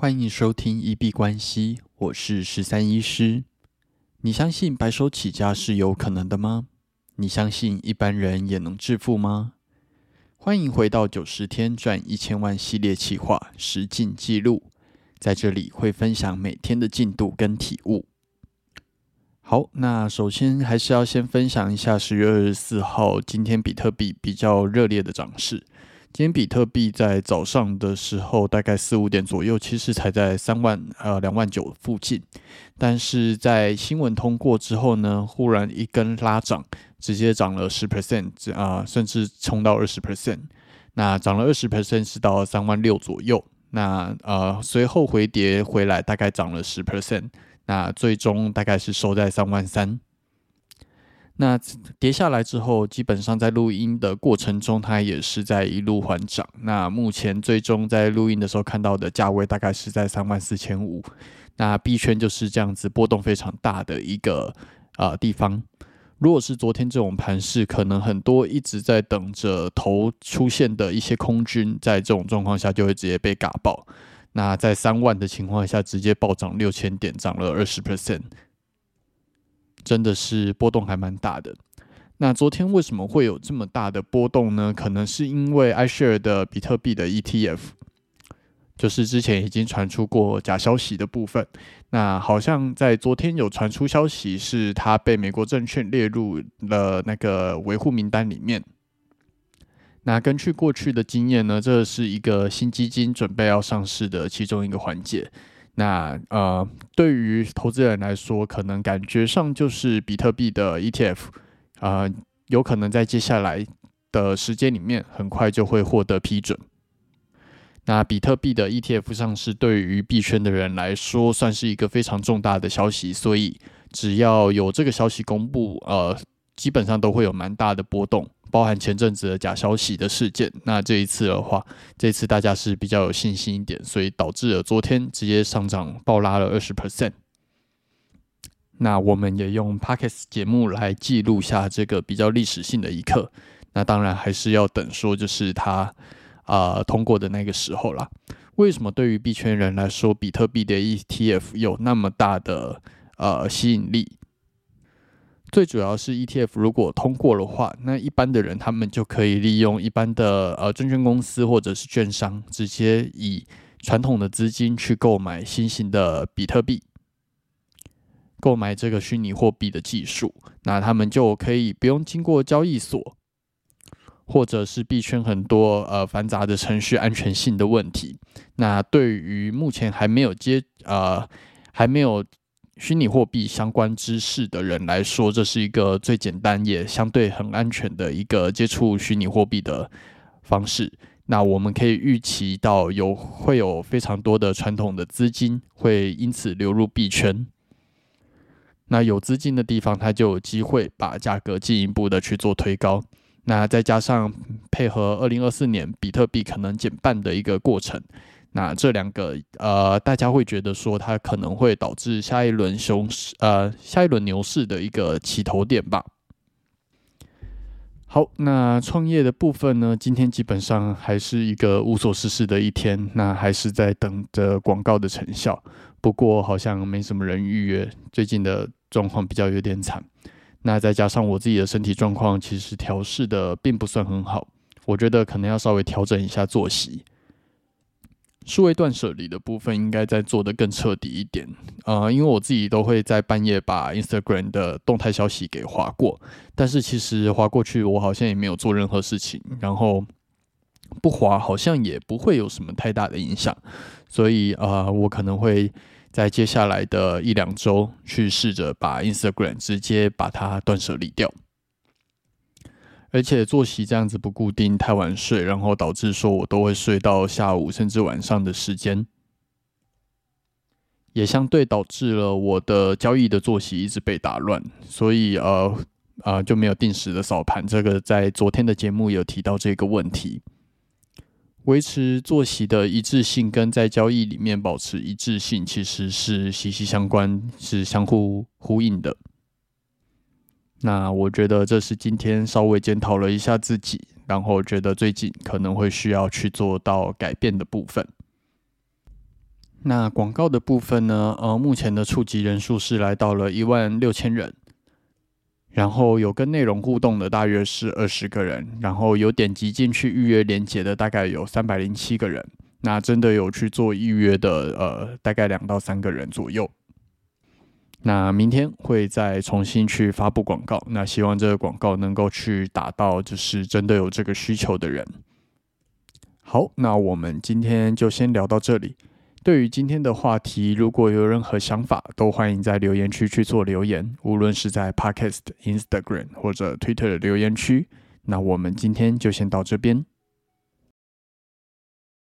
欢迎收听一币关系，我是十三医师。你相信白手起家是有可能的吗？你相信一般人也能致富吗？欢迎回到九十天赚一千万系列企划实进记录，在这里会分享每天的进度跟体悟。好，那首先还是要先分享一下十月二十四号今天比特币比较热烈的涨势。今天比特币在早上的时候，大概四五点左右，其实才在三万呃两万九附近，但是在新闻通过之后呢，忽然一根拉涨，直接涨了十 percent 啊，甚至冲到二十 percent。那涨了二十 percent 是到三万六左右，那呃随后回跌回来，大概涨了十 percent，那最终大概是收在三万三。那跌下来之后，基本上在录音的过程中，它也是在一路缓涨。那目前最终在录音的时候看到的价位大概是在三万四千五。那币圈就是这样子波动非常大的一个呃地方。如果是昨天这种盘势，可能很多一直在等着头出现的一些空军，在这种状况下就会直接被嘎爆。那在三万的情况下，直接暴涨六千点，涨了二十 percent。真的是波动还蛮大的。那昨天为什么会有这么大的波动呢？可能是因为 iShare 的比特币的 ETF，就是之前已经传出过假消息的部分。那好像在昨天有传出消息，是它被美国证券列入了那个维护名单里面。那根据过去的经验呢，这是一个新基金准备要上市的其中一个环节。那呃，对于投资人来说，可能感觉上就是比特币的 ETF，啊，有可能在接下来的时间里面，很快就会获得批准。那比特币的 ETF 上市，对于币圈的人来说，算是一个非常重大的消息。所以，只要有这个消息公布，呃，基本上都会有蛮大的波动。包含前阵子的假消息的事件，那这一次的话，这次大家是比较有信心一点，所以导致了昨天直接上涨暴拉了二十 percent。那我们也用 Pockets 节目来记录下这个比较历史性的一刻。那当然还是要等说，就是它啊通过的那个时候啦。为什么对于币圈人来说，比特币的 ETF 有那么大的呃吸引力？最主要是 ETF 如果通过的话，那一般的人他们就可以利用一般的呃证券公司或者是券商，直接以传统的资金去购买新型的比特币，购买这个虚拟货币的技术，那他们就可以不用经过交易所，或者是币圈很多呃繁杂的程序安全性的问题。那对于目前还没有接呃还没有。虚拟货币相关知识的人来说，这是一个最简单也相对很安全的一个接触虚拟货币的方式。那我们可以预期到有会有非常多的传统的资金会因此流入币圈。那有资金的地方，它就有机会把价格进一步的去做推高。那再加上配合二零二四年比特币可能减半的一个过程。那这两个呃，大家会觉得说它可能会导致下一轮熊市呃，下一轮牛市的一个起头点吧。好，那创业的部分呢，今天基本上还是一个无所事事的一天，那还是在等着广告的成效。不过好像没什么人预约，最近的状况比较有点惨。那再加上我自己的身体状况，其实调试的并不算很好，我觉得可能要稍微调整一下作息。数位断舍离的部分应该再做得更彻底一点，呃，因为我自己都会在半夜把 Instagram 的动态消息给划过，但是其实划过去我好像也没有做任何事情，然后不划好像也不会有什么太大的影响，所以呃，我可能会在接下来的一两周去试着把 Instagram 直接把它断舍离掉。而且作息这样子不固定，太晚睡，然后导致说我都会睡到下午甚至晚上的时间，也相对导致了我的交易的作息一直被打乱，所以呃呃就没有定时的扫盘。这个在昨天的节目有提到这个问题，维持作息的一致性跟在交易里面保持一致性其实是息息相关，是相互呼应的。那我觉得这是今天稍微检讨了一下自己，然后觉得最近可能会需要去做到改变的部分。那广告的部分呢？呃，目前的触及人数是来到了一万六千人，然后有跟内容互动的大约是二十个人，然后有点击进去预约连接的大概有三百零七个人。那真的有去做预约的，呃，大概两到三个人左右。那明天会再重新去发布广告，那希望这个广告能够去打到就是真的有这个需求的人。好，那我们今天就先聊到这里。对于今天的话题，如果有任何想法，都欢迎在留言区去做留言，无论是在 Podcast、Instagram 或者 Twitter 的留言区。那我们今天就先到这边。